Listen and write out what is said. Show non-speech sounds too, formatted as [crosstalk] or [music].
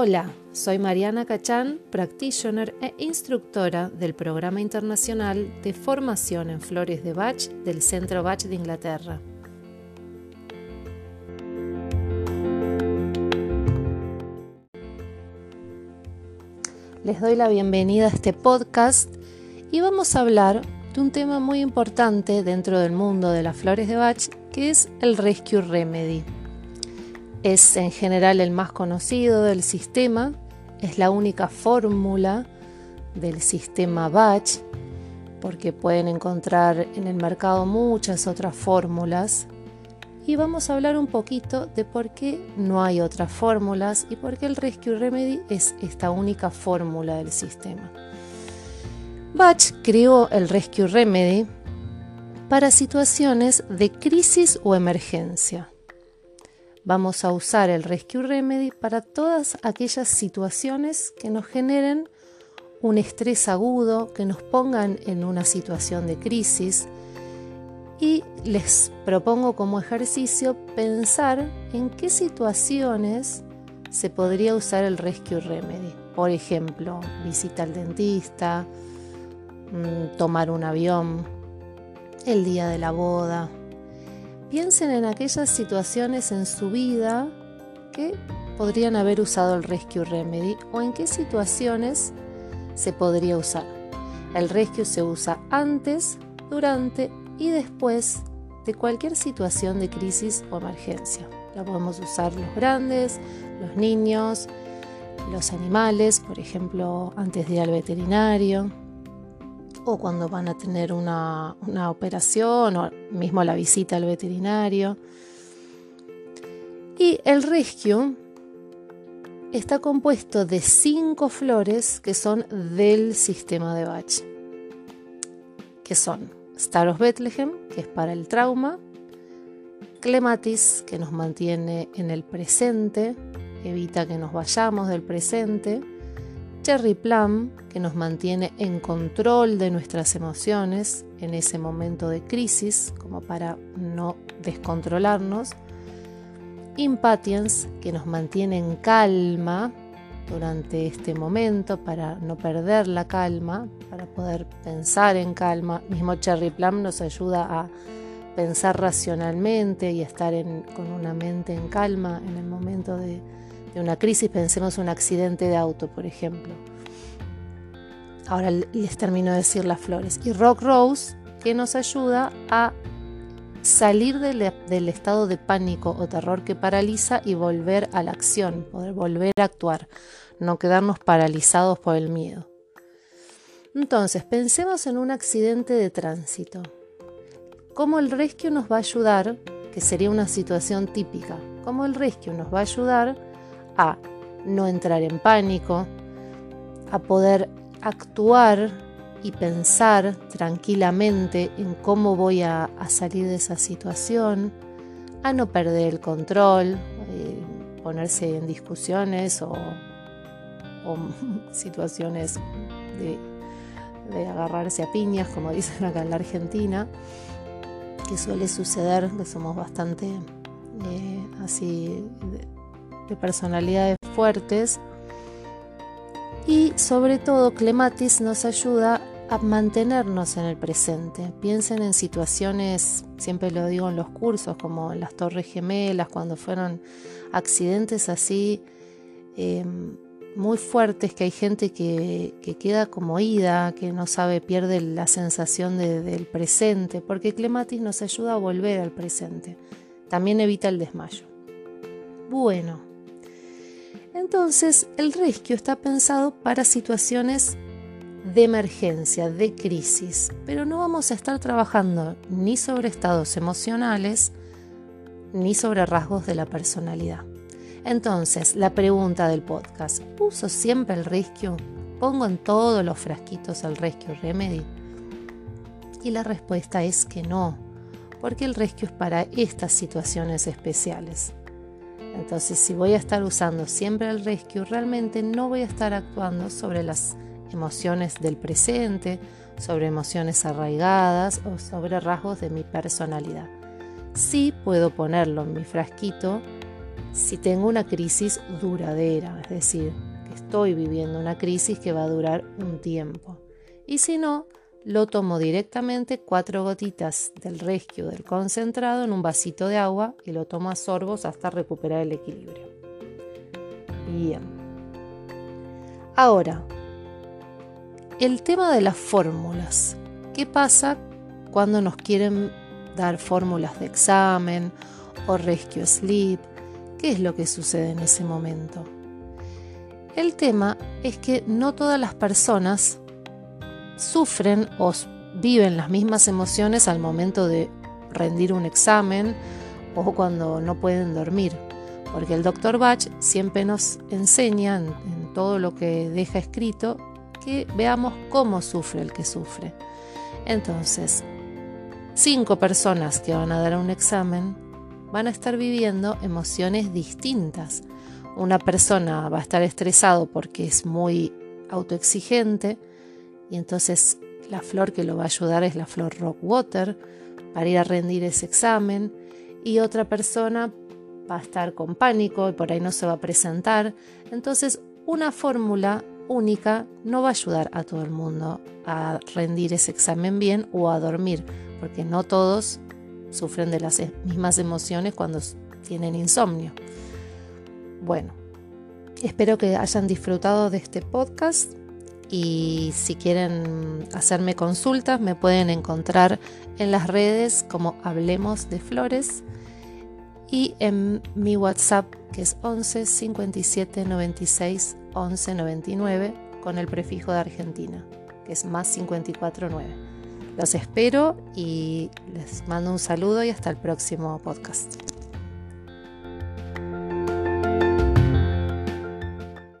Hola, soy Mariana Cachán, practitioner e instructora del Programa Internacional de Formación en Flores de Bach del Centro Bach de Inglaterra. Les doy la bienvenida a este podcast y vamos a hablar de un tema muy importante dentro del mundo de las flores de Bach, que es el Rescue Remedy. Es en general el más conocido del sistema, es la única fórmula del sistema Batch, porque pueden encontrar en el mercado muchas otras fórmulas. Y vamos a hablar un poquito de por qué no hay otras fórmulas y por qué el Rescue Remedy es esta única fórmula del sistema. Batch creó el Rescue Remedy para situaciones de crisis o emergencia vamos a usar el Rescue Remedy para todas aquellas situaciones que nos generen un estrés agudo, que nos pongan en una situación de crisis. Y les propongo como ejercicio pensar en qué situaciones se podría usar el Rescue Remedy. Por ejemplo, visita al dentista, mm, tomar un avión, el día de la boda, Piensen en aquellas situaciones en su vida que podrían haber usado el Rescue Remedy o en qué situaciones se podría usar. El Rescue se usa antes, durante y después de cualquier situación de crisis o emergencia. Lo podemos usar los grandes, los niños, los animales, por ejemplo, antes de ir al veterinario, o cuando van a tener una, operación o mismo la visita al veterinario. Y el rescue está compuesto de cinco flores que son del sistema de Bach, que son Star of Bethlehem, que es para el trauma, Clematis, que nos mantiene en el presente, evita que nos vayamos del presente, Cherry Plum, que nos mantiene en control de nuestras emociones en ese momento de crisis, como para no descontrolarnos. Impatience, que nos mantiene en calma durante este momento para no perder la calma, para poder pensar en calma. Mismo Cherry Plum nos ayuda a pensar racionalmente y estar con una mente en calma en el momento de, una crisis, pensemos un accidente de auto, por ejemplo. Ahora les termino de decir las flores. Y Rock Rose, que nos ayuda a salir del, del, estado de pánico o terror que paraliza y volver a la acción, poder volver a actuar, no quedarnos paralizados por el miedo. Entonces, pensemos en un accidente de tránsito. ¿Cómo el rescue nos va a ayudar? Que sería una situación típica. ¿Cómo el rescue nos va a ayudar a no entrar en pánico, a poder actuar y pensar tranquilamente en cómo voy a, salir de esa situación, a no perder el control, eh, ponerse en discusiones o, [laughs] situaciones de, agarrarse a piñas, como [laughs] dicen acá en la Argentina, que suele suceder, que somos bastante eh, así de personalidades fuertes. Y sobre todo, Clematis nos ayuda a mantenernos en el presente. Piensen en situaciones, siempre lo digo en los cursos, como las Torres Gemelas, cuando fueron accidentes así em, muy fuertes, que hay gente que, queda como ida, que no sabe, pierde la sensación del presente, porque Clematis nos ayuda a volver al presente. También evita el desmayo. Bueno, entonces, el rescue está pensado para situaciones de emergencia, de crisis, pero no vamos a estar trabajando ni sobre estados emocionales ni sobre rasgos de la personalidad. Entonces, la pregunta del podcast, ¿uso siempre el rescue? ¿Pongo en todos los frasquitos el rescue remedy? Y la respuesta es que no, porque el rescue es para estas situaciones especiales. Entonces, si voy a estar usando siempre el rescue, realmente no voy a estar actuando sobre las emociones del presente, sobre emociones arraigadas o sobre rasgos de mi personalidad. Sí puedo ponerlo en mi frasquito si tengo una crisis duradera, es decir, que estoy viviendo una crisis que va a durar un tiempo. Y si no, lo tomo directamente cuatro gotitas del rescue del concentrado en un vasito de agua y lo tomo a sorbos hasta recuperar el equilibrio. Bien. Ahora, el tema de las fórmulas. ¿Qué pasa cuando nos quieren dar fórmulas de examen o rescue sleep? ¿Qué es lo que sucede en ese momento? El tema es que no todas las personas sufren o viven las mismas emociones al momento de rendir un examen o cuando no pueden dormir. Porque el doctor Bach siempre nos enseña en, todo lo que deja escrito que veamos cómo sufre el que sufre. Entonces, cinco personas que van a dar un examen van a estar viviendo emociones distintas. Una persona va a estar estresado porque es muy autoexigente, y entonces la flor que lo va a ayudar es la flor Rockwater para ir a rendir ese examen y otra persona va a estar con pánico y por ahí no se va a presentar. Entonces una fórmula única no va a ayudar a todo el mundo a rendir ese examen bien o a dormir, porque no todos sufren de las mismas emociones cuando tienen insomnio. Bueno, espero que hayan disfrutado de este podcast y si quieren hacerme consultas me pueden encontrar en las redes como Hablemos de Flores y en mi WhatsApp que es 11 57 96 11 99 con el prefijo de Argentina que es más 54 9. Los espero y les mando un saludo y hasta el próximo podcast.